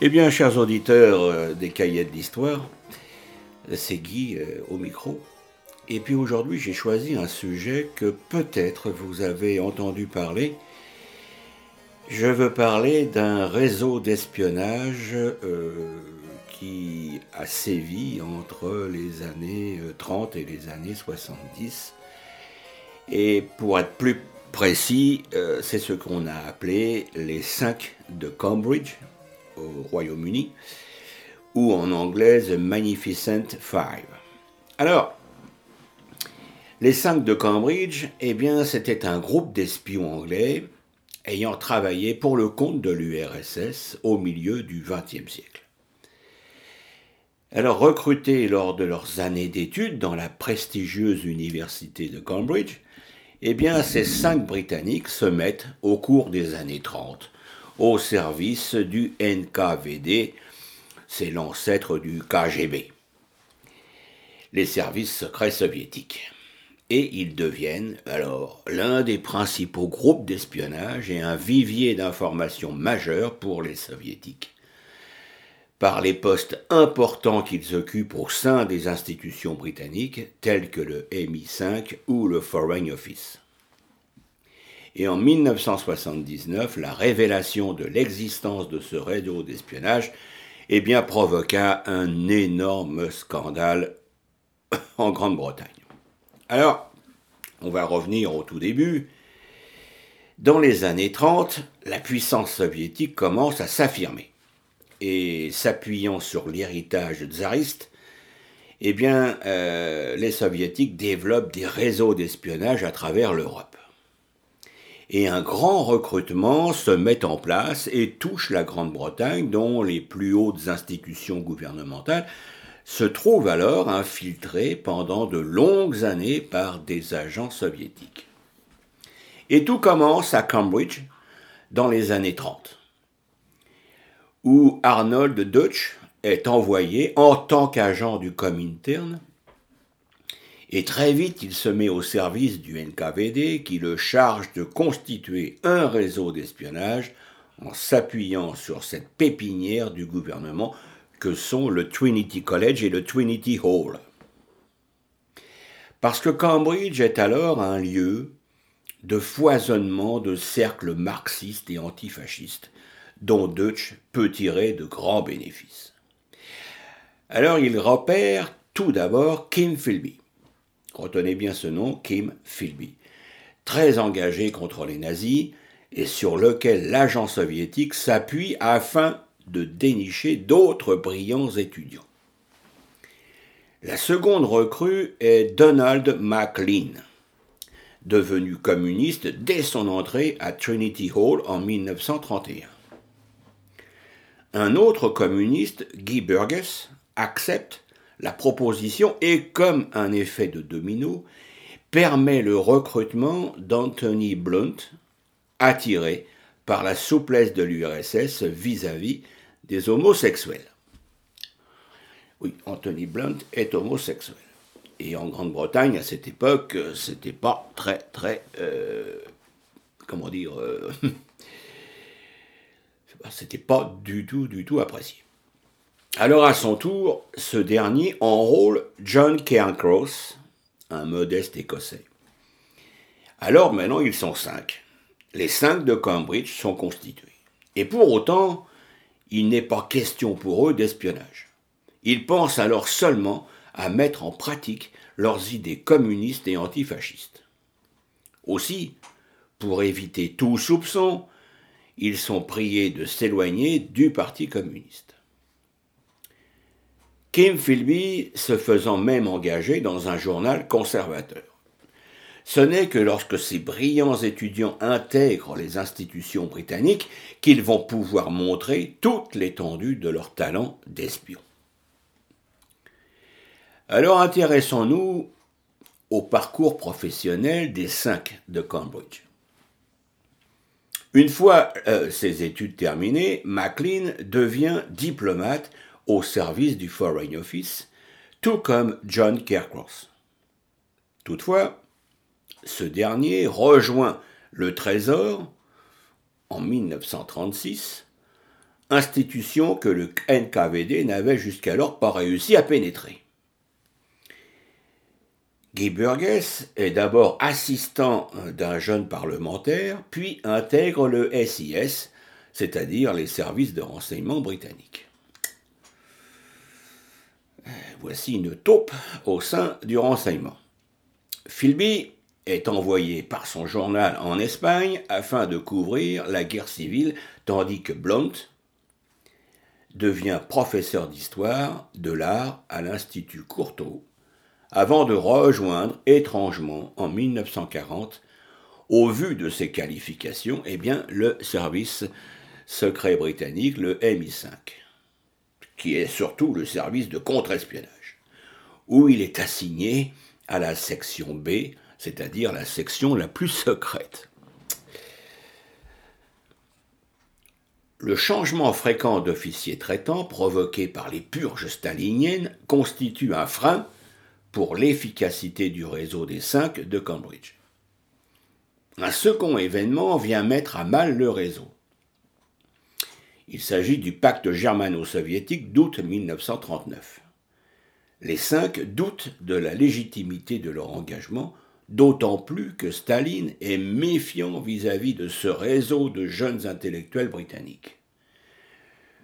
Eh bien, chers auditeurs euh, des cahiers d'histoire, c'est Guy euh, au micro. Et puis aujourd'hui, j'ai choisi un sujet que peut-être vous avez entendu parler. Je veux parler d'un réseau d'espionnage euh, qui a sévi entre les années 30 et les années 70. Et pour être plus précis, c'est ce qu'on a appelé les 5 de Cambridge, au Royaume-Uni, ou en anglais The Magnificent Five. Alors, les cinq de Cambridge, eh bien, c'était un groupe d'espions anglais ayant travaillé pour le compte de l'URSS au milieu du XXe siècle. Alors, recrutés lors de leurs années d'études dans la prestigieuse université de Cambridge, eh bien, ces cinq Britanniques se mettent, au cours des années 30, au service du NKVD, c'est l'ancêtre du KGB, les services secrets soviétiques. Et ils deviennent alors l'un des principaux groupes d'espionnage et un vivier d'informations majeur pour les soviétiques. Par les postes importants qu'ils occupent au sein des institutions britanniques, tels que le MI5 ou le Foreign Office. Et en 1979, la révélation de l'existence de ce réseau d'espionnage eh provoqua un énorme scandale en Grande-Bretagne. Alors, on va revenir au tout début. Dans les années 30, la puissance soviétique commence à s'affirmer. Et s'appuyant sur l'héritage tsariste, eh euh, les soviétiques développent des réseaux d'espionnage à travers l'Europe et un grand recrutement se met en place et touche la Grande-Bretagne, dont les plus hautes institutions gouvernementales se trouvent alors infiltrées pendant de longues années par des agents soviétiques. Et tout commence à Cambridge dans les années 30, où Arnold Deutsch est envoyé en tant qu'agent du Comintern et très vite, il se met au service du NKVD qui le charge de constituer un réseau d'espionnage en s'appuyant sur cette pépinière du gouvernement que sont le Trinity College et le Trinity Hall. Parce que Cambridge est alors un lieu de foisonnement de cercles marxistes et antifascistes, dont Deutsch peut tirer de grands bénéfices. Alors il repère tout d'abord Kim Philby, retenez bien ce nom, Kim Philby, très engagé contre les nazis et sur lequel l'agent soviétique s'appuie afin de dénicher d'autres brillants étudiants. La seconde recrue est Donald MacLean, devenu communiste dès son entrée à Trinity Hall en 1931. Un autre communiste, Guy Burgess, accepte la proposition et comme un effet de domino, permet le recrutement d'Anthony Blunt, attiré par la souplesse de l'URSS vis-à-vis des homosexuels. Oui, Anthony Blunt est homosexuel. Et en Grande-Bretagne, à cette époque, c'était pas très, très. Euh, comment dire. Euh, c'était pas du tout, du tout apprécié. Alors à son tour, ce dernier enrôle John Cairncross, un modeste Écossais. Alors maintenant ils sont cinq. Les cinq de Cambridge sont constitués. Et pour autant, il n'est pas question pour eux d'espionnage. Ils pensent alors seulement à mettre en pratique leurs idées communistes et antifascistes. Aussi, pour éviter tout soupçon, ils sont priés de s'éloigner du Parti communiste. Kim Philby se faisant même engager dans un journal conservateur. Ce n'est que lorsque ces brillants étudiants intègrent les institutions britanniques qu'ils vont pouvoir montrer toute l'étendue de leur talent d'espion. Alors intéressons-nous au parcours professionnel des cinq de Cambridge. Une fois euh, ses études terminées, Maclean devient diplomate au service du Foreign Office, tout comme John Caircross. Toutefois, ce dernier rejoint le Trésor en 1936 institution que le NKVD n'avait jusqu'alors pas réussi à pénétrer. Guy Burgess est d'abord assistant d'un jeune parlementaire, puis intègre le SIS, c'est-à-dire les services de renseignement britanniques. Voici une taupe au sein du renseignement. Philby est envoyé par son journal en Espagne afin de couvrir la guerre civile, tandis que Blount devient professeur d'histoire de l'art à l'Institut Courtauld avant de rejoindre étrangement en 1940, au vu de ses qualifications, eh bien, le service secret britannique, le MI5, qui est surtout le service de contre-espionnage, où il est assigné à la section B, c'est-à-dire la section la plus secrète. Le changement fréquent d'officiers traitants provoqué par les purges staliniennes constitue un frein pour l'efficacité du réseau des cinq de Cambridge. Un second événement vient mettre à mal le réseau. Il s'agit du pacte germano-soviétique d'août 1939. Les cinq doutent de la légitimité de leur engagement, d'autant plus que Staline est méfiant vis-à-vis -vis de ce réseau de jeunes intellectuels britanniques.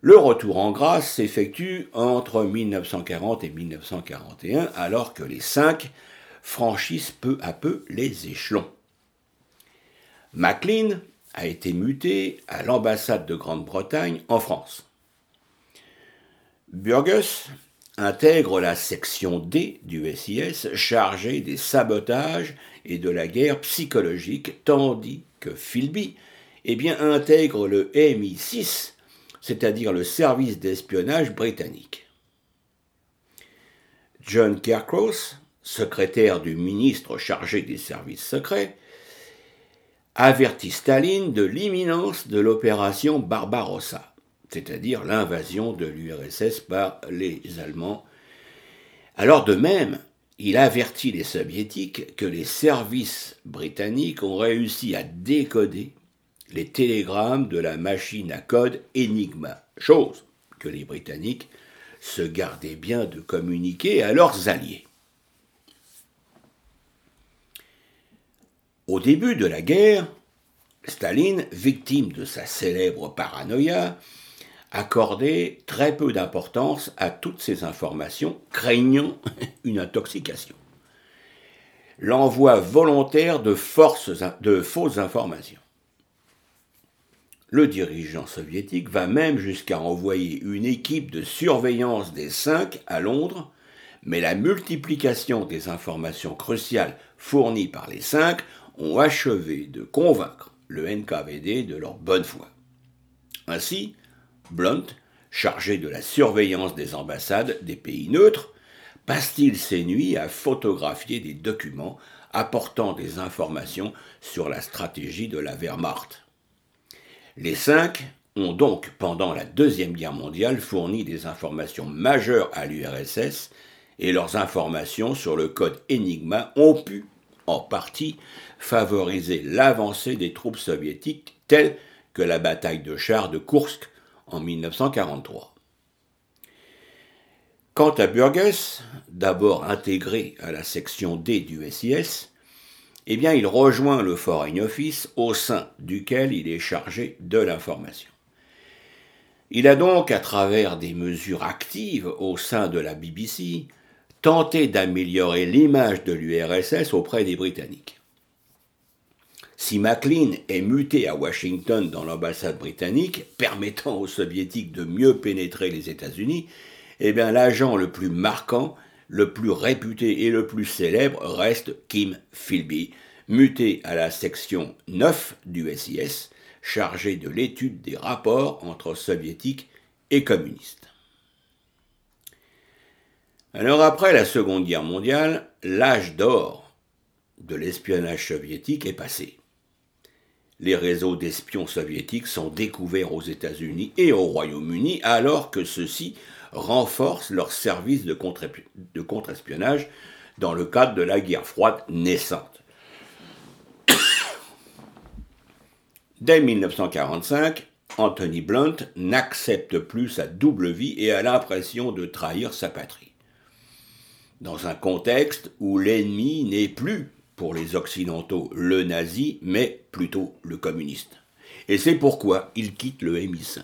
Le retour en grâce s'effectue entre 1940 et 1941, alors que les cinq franchissent peu à peu les échelons. Maclean a été muté à l'ambassade de Grande-Bretagne en France. Burgess intègre la section D du SIS chargée des sabotages et de la guerre psychologique, tandis que Philby eh intègre le MI6 c'est-à-dire le service d'espionnage britannique. John Caircross, secrétaire du ministre chargé des services secrets, avertit Staline de l'imminence de l'opération Barbarossa, c'est-à-dire l'invasion de l'URSS par les Allemands. Alors de même, il avertit les soviétiques que les services britanniques ont réussi à décoder les télégrammes de la machine à code Enigma, chose que les Britanniques se gardaient bien de communiquer à leurs alliés. Au début de la guerre, Staline, victime de sa célèbre paranoïa, accordait très peu d'importance à toutes ces informations, craignant une intoxication. L'envoi volontaire de, fausses informations. Le dirigeant soviétique va même jusqu'à envoyer une équipe de surveillance des cinq à Londres, mais la multiplication des informations cruciales fournies par les cinq ont achevé de convaincre le NKVD de leur bonne foi. Ainsi, Blunt, chargé de la surveillance des ambassades des pays neutres, passe-t-il ses nuits à photographier des documents apportant des informations sur la stratégie de la Wehrmacht. Les cinq ont donc, pendant la Deuxième Guerre mondiale, fourni des informations majeures à l'URSS et leurs informations sur le code Enigma ont pu, en partie, favoriser l'avancée des troupes soviétiques telles que la bataille de chars de Kursk en 1943. Quant à Burgess, d'abord intégré à la section D du SIS, eh bien, il rejoint le Foreign Office au sein duquel il est chargé de l'information. Il a donc, à travers des mesures actives au sein de la BBC, tenté d'améliorer l'image de l'URSS auprès des Britanniques. Si Maclean est muté à Washington dans l'ambassade britannique, permettant aux soviétiques de mieux pénétrer les États-Unis, eh bien l'agent le plus marquant le plus réputé et le plus célèbre reste Kim Philby, muté à la section 9 du SIS, chargé de l'étude des rapports entre soviétiques et communistes. Alors après la Seconde Guerre mondiale, l'âge d'or de l'espionnage soviétique est passé. Les réseaux d'espions soviétiques sont découverts aux États-Unis et au Royaume-Uni alors que ceux-ci renforcent leurs services de contre-espionnage dans le cadre de la guerre froide naissante. Dès 1945, Anthony Blunt n'accepte plus sa double vie et a l'impression de trahir sa patrie. Dans un contexte où l'ennemi n'est plus, pour les Occidentaux, le nazi, mais plutôt le communiste. Et c'est pourquoi il quitte le MI5,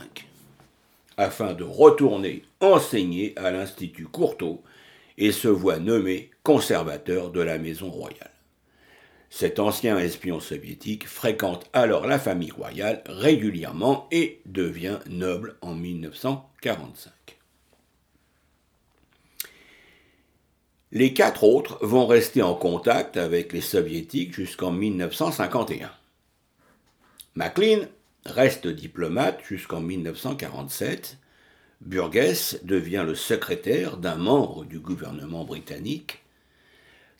afin de retourner enseigner à l'Institut Courtauld et se voit nommé conservateur de la Maison royale. Cet ancien espion soviétique fréquente alors la famille royale régulièrement et devient noble en 1945. Les quatre autres vont rester en contact avec les soviétiques jusqu'en 1951. MacLean reste diplomate jusqu'en 1947. Burgess devient le secrétaire d'un membre du gouvernement britannique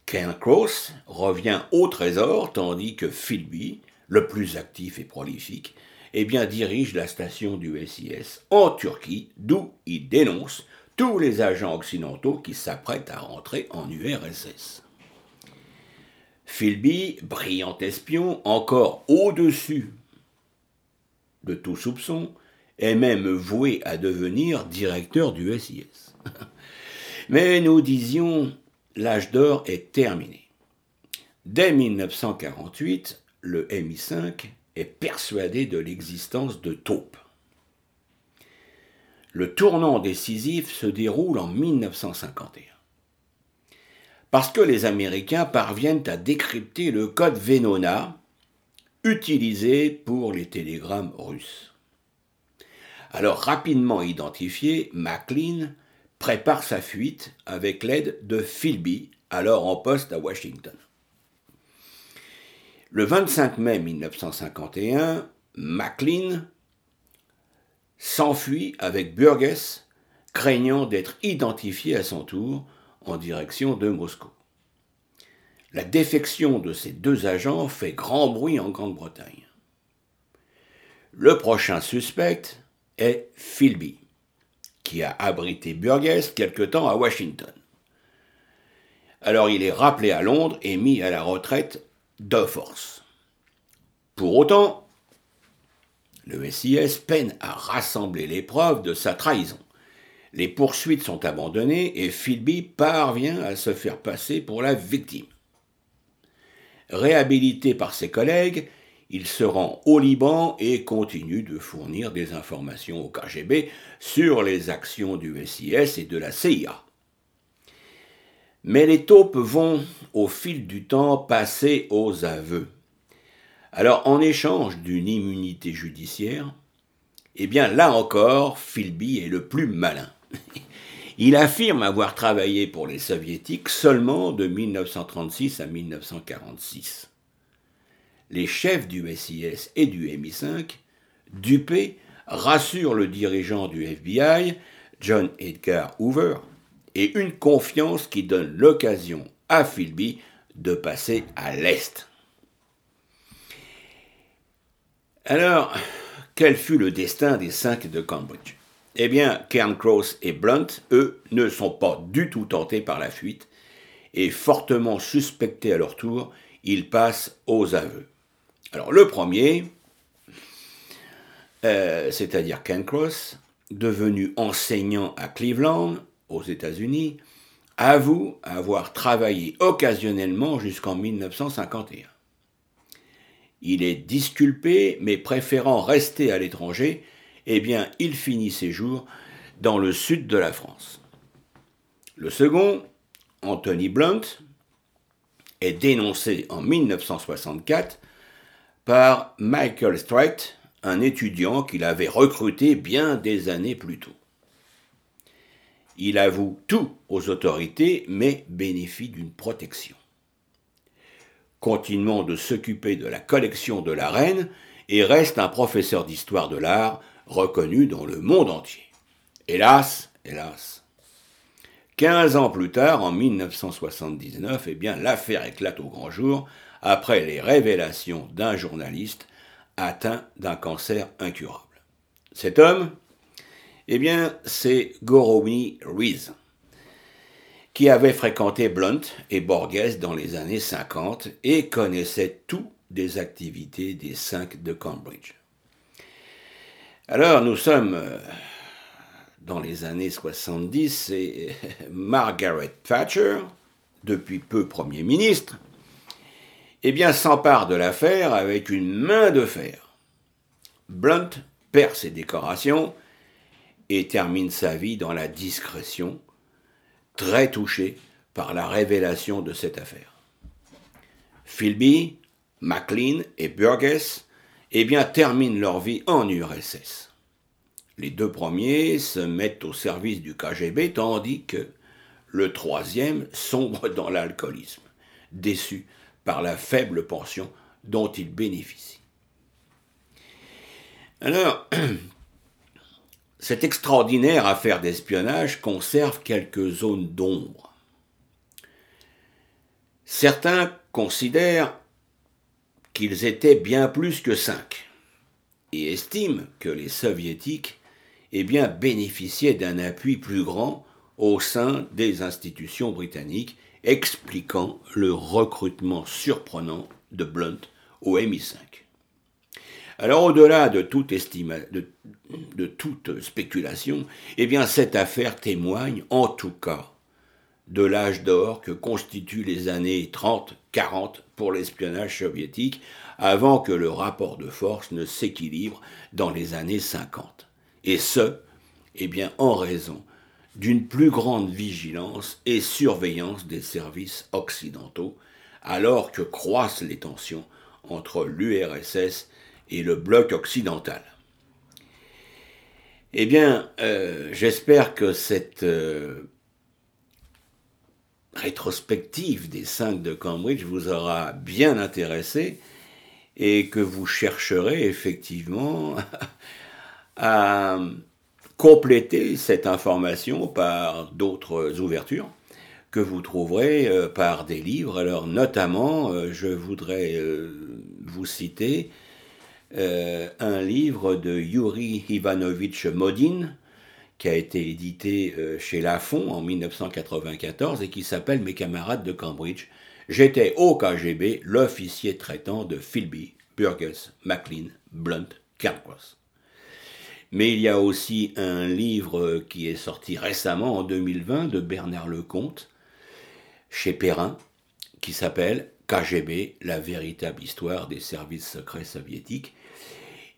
Ken Cross revient au Trésor tandis que Philby, le plus actif et prolifique, eh dirige la station du SIS en Turquie, d'où il dénonce tous les agents occidentaux qui s'apprêtent à rentrer en URSS. Philby, brillant espion, encore au-dessus de tout soupçon, est même voué à devenir directeur du SIS. Mais nous disions l'âge d'or est terminé. Dès 1948, le MI5 est persuadé de l'existence de taupes. Le tournant décisif se déroule en 1951. Parce que les Américains parviennent à décrypter le code Venona utilisé pour les télégrammes russes. Alors rapidement identifié, MacLean prépare sa fuite avec l'aide de Philby, alors en poste à Washington. Le 25 mai 1951, MacLean s'enfuit avec Burgess, craignant d'être identifié à son tour en direction de Moscou. La défection de ces deux agents fait grand bruit en Grande-Bretagne. Le prochain suspect est Philby qui a abrité Burgess quelque temps à Washington. Alors il est rappelé à Londres et mis à la retraite de force. Pour autant, le SIS peine à rassembler les preuves de sa trahison. Les poursuites sont abandonnées et Philby parvient à se faire passer pour la victime. Réhabilité par ses collègues, il se rend au Liban et continue de fournir des informations au KGB sur les actions du SIS et de la CIA. Mais les taupes vont, au fil du temps, passer aux aveux. Alors, en échange d'une immunité judiciaire, eh bien, là encore, Philby est le plus malin. Il affirme avoir travaillé pour les soviétiques seulement de 1936 à 1946 les chefs du SIS et du MI5, dupés, rassurent le dirigeant du FBI, John Edgar Hoover, et une confiance qui donne l'occasion à Philby de passer à l'Est. Alors, quel fut le destin des cinq de Cambridge Eh bien, Cairncross et Blunt, eux, ne sont pas du tout tentés par la fuite, et fortement suspectés à leur tour, ils passent aux aveux. Alors le premier, euh, c'est-à-dire Ken Cross, devenu enseignant à Cleveland, aux États-Unis, avoue avoir travaillé occasionnellement jusqu'en 1951. Il est disculpé, mais préférant rester à l'étranger, eh bien, il finit ses jours dans le sud de la France. Le second, Anthony Blunt, est dénoncé en 1964 par Michael Strait, un étudiant qu'il avait recruté bien des années plus tôt. Il avoue tout aux autorités, mais bénéficie d'une protection. Continuant de s'occuper de la collection de la reine et reste un professeur d'histoire de l'art reconnu dans le monde entier. Hélas, hélas. Quinze ans plus tard, en 1979, eh bien, l'affaire éclate au grand jour après les révélations d'un journaliste atteint d'un cancer incurable. Cet homme, eh bien, c'est Goromi Rees, qui avait fréquenté Blunt et Borges dans les années 50 et connaissait tout des activités des cinq de Cambridge. Alors nous sommes euh, dans les années 70 et Margaret Thatcher, depuis peu Premier ministre, eh bien s'empare de l'affaire avec une main de fer. Blunt perd ses décorations et termine sa vie dans la discrétion, très touché par la révélation de cette affaire. Philby, MacLean et Burgess eh terminent leur vie en URSS. Les deux premiers se mettent au service du KGB, tandis que le troisième sombre dans l'alcoolisme, déçu par la faible pension dont il bénéficie. Alors, cette extraordinaire affaire d'espionnage conserve quelques zones d'ombre. Certains considèrent qu'ils étaient bien plus que cinq et estiment que les soviétiques eh bien, bénéficiaient d'un appui plus grand au sein des institutions britanniques, expliquant le recrutement surprenant de Blunt au MI5. Alors au-delà de toute, de, toute spéculation, eh bien cette affaire témoigne en tout cas de l'âge d'or que constituent les années 30-40 pour l'espionnage soviétique, avant que le rapport de force ne s'équilibre dans les années 50. Et ce, eh bien, en raison d'une plus grande vigilance et surveillance des services occidentaux, alors que croissent les tensions entre l'URSS et le bloc occidental. Eh bien, euh, j'espère que cette euh, rétrospective des cinq de Cambridge vous aura bien intéressé et que vous chercherez effectivement à compléter cette information par d'autres ouvertures que vous trouverez euh, par des livres. Alors notamment, je voudrais vous citer euh, un livre de Yuri Ivanovitch Modin, qui a été édité euh, chez Lafon en 1994 et qui s'appelle Mes camarades de Cambridge. J'étais au KGB l'officier traitant de Philby, Burgess, MacLean, Blunt, Cairncross. Mais il y a aussi un livre qui est sorti récemment en 2020 de Bernard Lecomte chez Perrin qui s'appelle KGB, la véritable histoire des services secrets soviétiques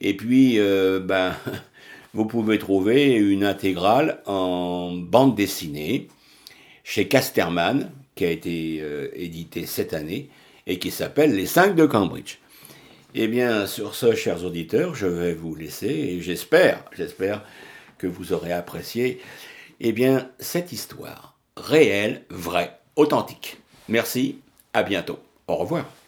et puis, euh, ben, vous pouvez trouver une intégrale en bande dessinée chez Casterman, qui a été euh, édité cette année et qui s'appelle Les 5 de Cambridge. Eh bien, sur ce, chers auditeurs, je vais vous laisser et j'espère, j'espère que vous aurez apprécié, eh bien, cette histoire réelle, vraie, authentique. Merci, à bientôt. Au revoir.